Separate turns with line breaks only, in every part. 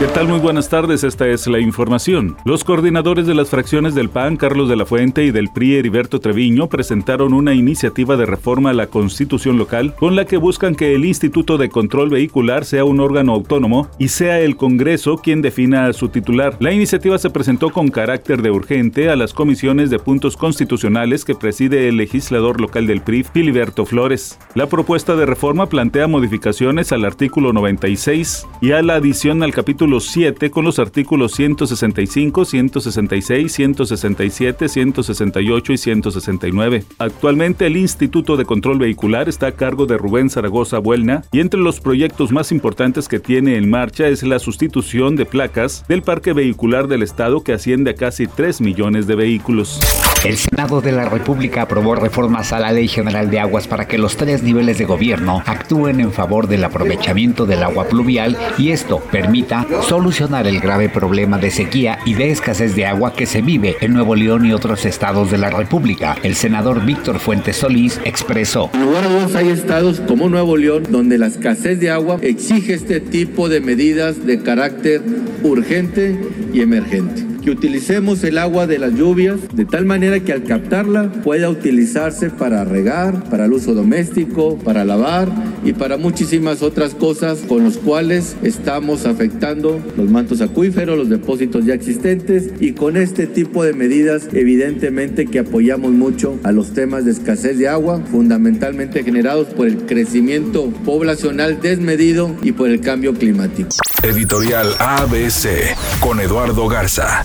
¿Qué tal? Muy buenas tardes, esta es la información. Los coordinadores de las fracciones del PAN, Carlos de la Fuente, y del PRI, Heriberto Treviño, presentaron una iniciativa de reforma a la constitución local con la que buscan que el Instituto de Control Vehicular sea un órgano autónomo y sea el Congreso quien defina a su titular. La iniciativa se presentó con carácter de urgente a las comisiones de puntos constitucionales que preside el legislador local del PRI, Filiberto Flores. La propuesta de reforma plantea modificaciones al artículo 96 y a la adición al capítulo 7 con los artículos 165, 166, 167, 168 y 169. Actualmente el Instituto de Control Vehicular está a cargo de Rubén Zaragoza Buelna y entre los proyectos más importantes que tiene en marcha es la sustitución de placas del parque vehicular del Estado que asciende a casi 3 millones de vehículos.
El Senado de la República aprobó reformas a la Ley General de Aguas para que los tres niveles de gobierno actúen en favor del aprovechamiento del agua pluvial y esto permita solucionar el grave problema de sequía y de escasez de agua que se vive en Nuevo León y otros estados de la República. El senador Víctor Fuentes Solís expresó.
En lugar dos hay estados como Nuevo León donde la escasez de agua exige este tipo de medidas de carácter urgente y emergente que utilicemos el agua de las lluvias de tal manera que al captarla pueda utilizarse para regar, para el uso doméstico, para lavar y para muchísimas otras cosas con los cuales estamos afectando los mantos acuíferos, los depósitos ya existentes y con este tipo de medidas evidentemente que apoyamos mucho a los temas de escasez de agua, fundamentalmente generados por el crecimiento poblacional desmedido y por el cambio climático.
Editorial ABC con Eduardo Garza.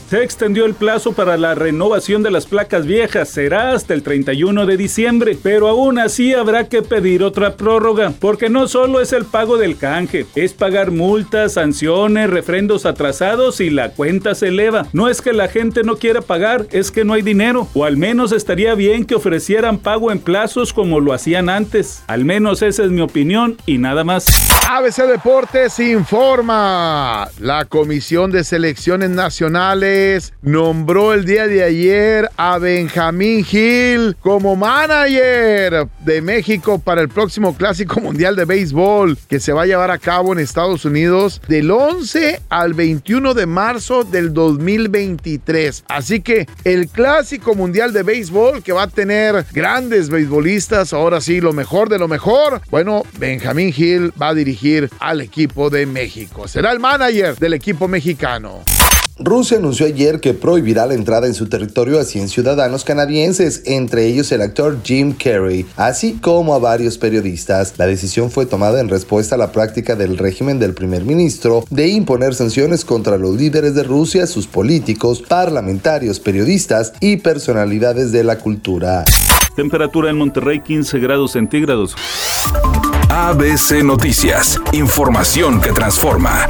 Se extendió el plazo para la renovación de las placas viejas, será hasta el 31 de diciembre, pero aún así habrá que pedir otra prórroga, porque no solo es el pago del canje, es pagar multas, sanciones, refrendos atrasados y la cuenta se eleva. No es que la gente no quiera pagar, es que no hay dinero, o al menos estaría bien que ofrecieran pago en plazos como lo hacían antes. Al menos esa es mi opinión y nada más.
ABC Deportes informa. La Comisión de Selecciones Nacionales nombró el día de ayer a Benjamín Gil como manager de México para el próximo Clásico Mundial de Béisbol que se va a llevar a cabo en Estados Unidos del 11 al 21 de marzo del 2023. Así que el Clásico Mundial de Béisbol que va a tener grandes beisbolistas, ahora sí, lo mejor de lo mejor. Bueno, Benjamín Gil va a dirigir al equipo de México. Será el manager del equipo mexicano.
Rusia anunció ayer que prohibirá la entrada en su territorio a 100 ciudadanos canadienses, entre ellos el actor Jim Carrey, así como a varios periodistas. La decisión fue tomada en respuesta a la práctica del régimen del primer ministro de imponer sanciones contra los líderes de Rusia, sus políticos, parlamentarios, periodistas y personalidades de la cultura.
Temperatura en Monterrey 15 grados centígrados.
ABC Noticias, información que transforma.